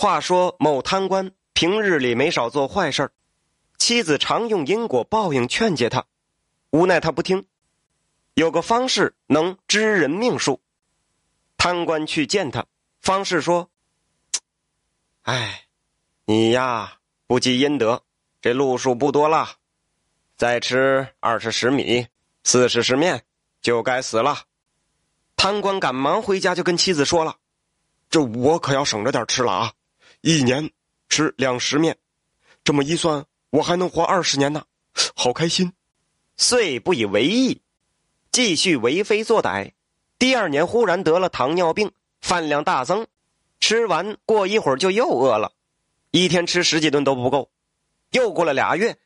话说某贪官平日里没少做坏事妻子常用因果报应劝诫他，无奈他不听。有个方士能知人命数，贪官去见他，方士说：“哎，你呀不积阴德，这路数不多了，再吃二十石米、四十石面，就该死了。”贪官赶忙回家就跟妻子说了：“这我可要省着点吃了啊，一年吃两十面，这么一算，我还能活二十年呢，好开心。”遂不以为意。继续为非作歹，第二年忽然得了糖尿病，饭量大增，吃完过一会儿就又饿了，一天吃十几顿都不够，又过了俩月，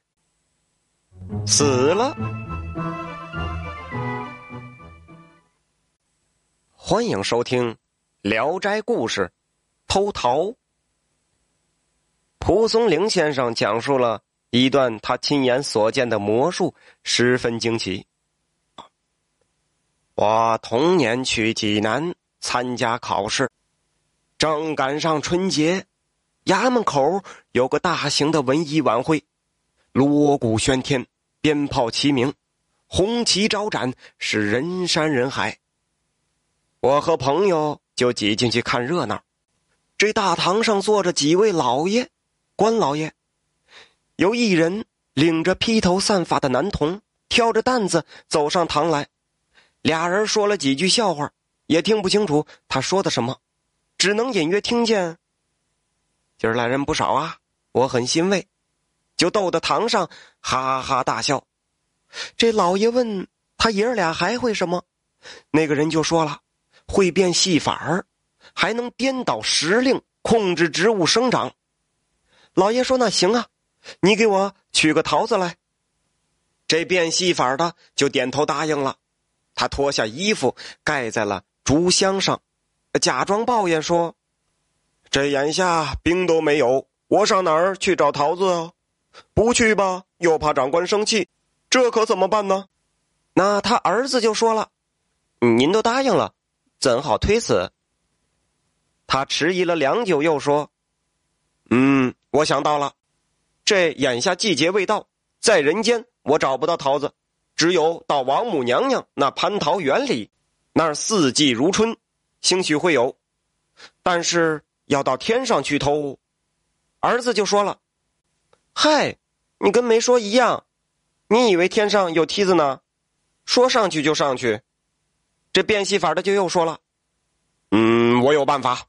死了。欢迎收听《聊斋故事》，偷桃。蒲松龄先生讲述了一段他亲眼所见的魔术，十分惊奇。我同年去济南参加考试，正赶上春节，衙门口有个大型的文艺晚会，锣鼓喧天，鞭炮齐鸣，红旗招展，是人山人海。我和朋友就挤进去看热闹。这大堂上坐着几位老爷，关老爷，有一人领着披头散发的男童，挑着担子走上堂来。俩人说了几句笑话，也听不清楚他说的什么，只能隐约听见。今儿来人不少啊，我很欣慰，就逗得堂上哈哈大笑。这老爷问他爷俩还会什么，那个人就说了，会变戏法儿，还能颠倒时令，控制植物生长。老爷说：“那行啊，你给我取个桃子来。”这变戏法的就点头答应了。他脱下衣服盖在了竹箱上，假装抱怨说：“这眼下兵都没有，我上哪儿去找桃子啊？不去吧，又怕长官生气，这可怎么办呢？”那他儿子就说了：“您都答应了，怎好推辞？”他迟疑了良久，又说：“嗯，我想到了，这眼下季节未到，在人间我找不到桃子。”只有到王母娘娘那蟠桃园里，那儿四季如春，兴许会有。但是要到天上去偷，儿子就说了：“嗨，你跟没说一样，你以为天上有梯子呢？说上去就上去。”这变戏法的就又说了：“嗯，我有办法。”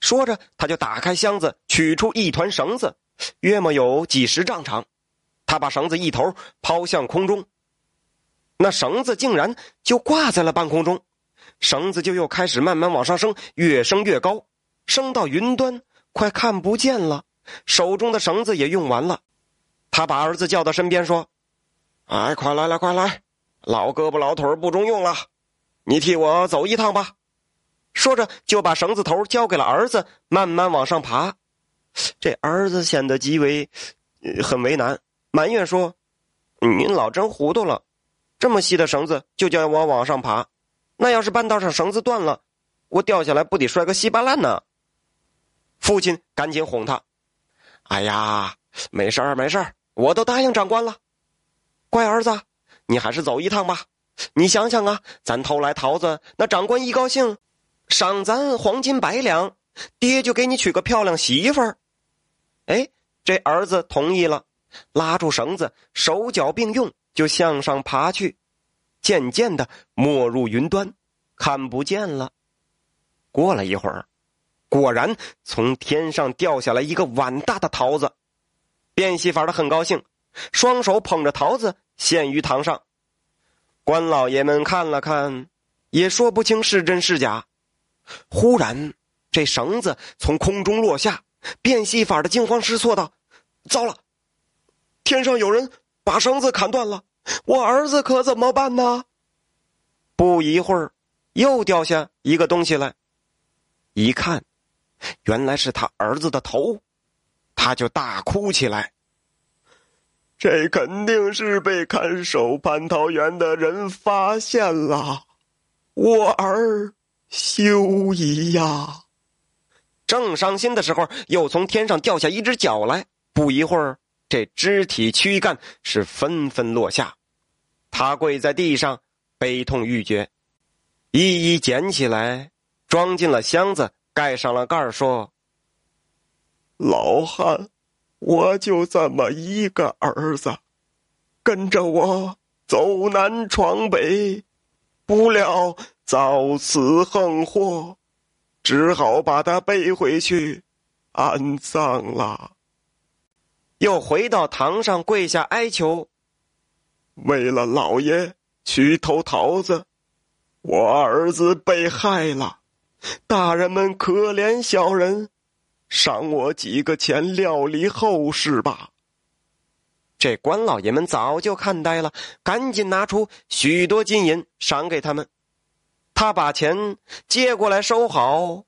说着，他就打开箱子，取出一团绳子，约莫有几十丈长。他把绳子一头抛向空中。那绳子竟然就挂在了半空中，绳子就又开始慢慢往上升，越升越高，升到云端，快看不见了。手中的绳子也用完了，他把儿子叫到身边说：“哎，快来来，快来，老胳膊老腿不中用了，你替我走一趟吧。”说着就把绳子头交给了儿子，慢慢往上爬。这儿子显得极为很为难，埋怨说：“您老真糊涂了。”这么细的绳子就叫我往上爬，那要是半道上绳子断了，我掉下来不得摔个稀巴烂呢？父亲赶紧哄他：“哎呀，没事儿没事儿，我都答应长官了。乖儿子，你还是走一趟吧。你想想啊，咱偷来桃子，那长官一高兴，赏咱黄金百两，爹就给你娶个漂亮媳妇儿。”哎，这儿子同意了，拉住绳子，手脚并用。就向上爬去，渐渐的没入云端，看不见了。过了一会儿，果然从天上掉下来一个碗大的桃子。变戏法的很高兴，双手捧着桃子献于堂上。官老爷们看了看，也说不清是真是假。忽然，这绳子从空中落下，变戏法的惊慌失措道：“糟了，天上有人把绳子砍断了。”我儿子可怎么办呢？不一会儿，又掉下一个东西来，一看，原来是他儿子的头，他就大哭起来。这肯定是被看守蟠桃园的人发现了，我儿休矣呀！正伤心的时候，又从天上掉下一只脚来。不一会儿，这肢体躯干是纷纷落下。他跪在地上，悲痛欲绝，一一捡起来，装进了箱子，盖上了盖儿，说：“老汉，我就这么一个儿子，跟着我走南闯北，不料遭此横祸，只好把他背回去安葬了。”又回到堂上跪下哀求。为了老爷去偷桃子，我儿子被害了，大人们可怜小人，赏我几个钱料理后事吧。这官老爷们早就看呆了，赶紧拿出许多金银赏给他们。他把钱接过来收好，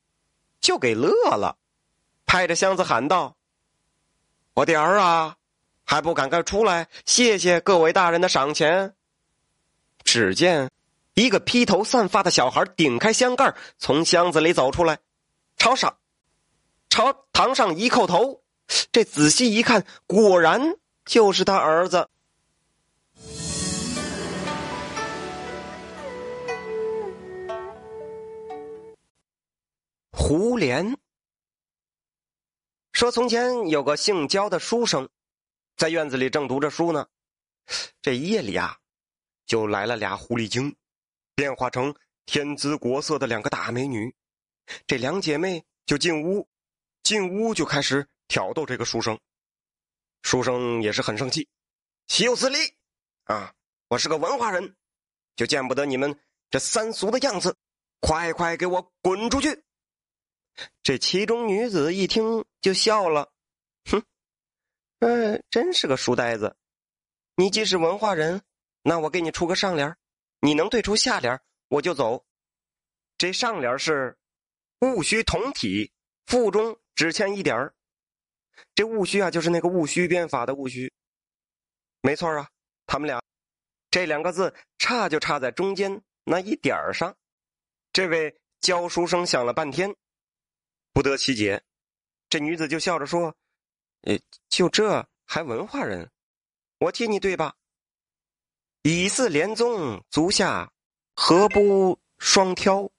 就给乐了，拍着箱子喊道：“我的儿啊！”还不赶快出来！谢谢各位大人的赏钱。只见一个披头散发的小孩顶开箱盖，从箱子里走出来，朝上，朝堂上一叩头。这仔细一看，果然就是他儿子。胡莲说：“从前有个姓焦的书生。”在院子里正读着书呢，这夜里啊，就来了俩狐狸精，变化成天姿国色的两个大美女。这两姐妹就进屋，进屋就开始挑逗这个书生。书生也是很生气，岂有此理！啊，我是个文化人，就见不得你们这三俗的样子，快快给我滚出去！这其中女子一听就笑了，哼。嗯，真是个书呆子。你既是文化人，那我给你出个上联你能对出下联，我就走。这上联是“戊戌同体”，腹中只欠一点儿。这戊戌啊，就是那个戊戌变法的戊戌。没错啊，他们俩这两个字差就差在中间那一点儿上。这位教书生想了半天，不得其解。这女子就笑着说。呃，就这还文化人，我替你对吧？以四连宗，足下何不双挑？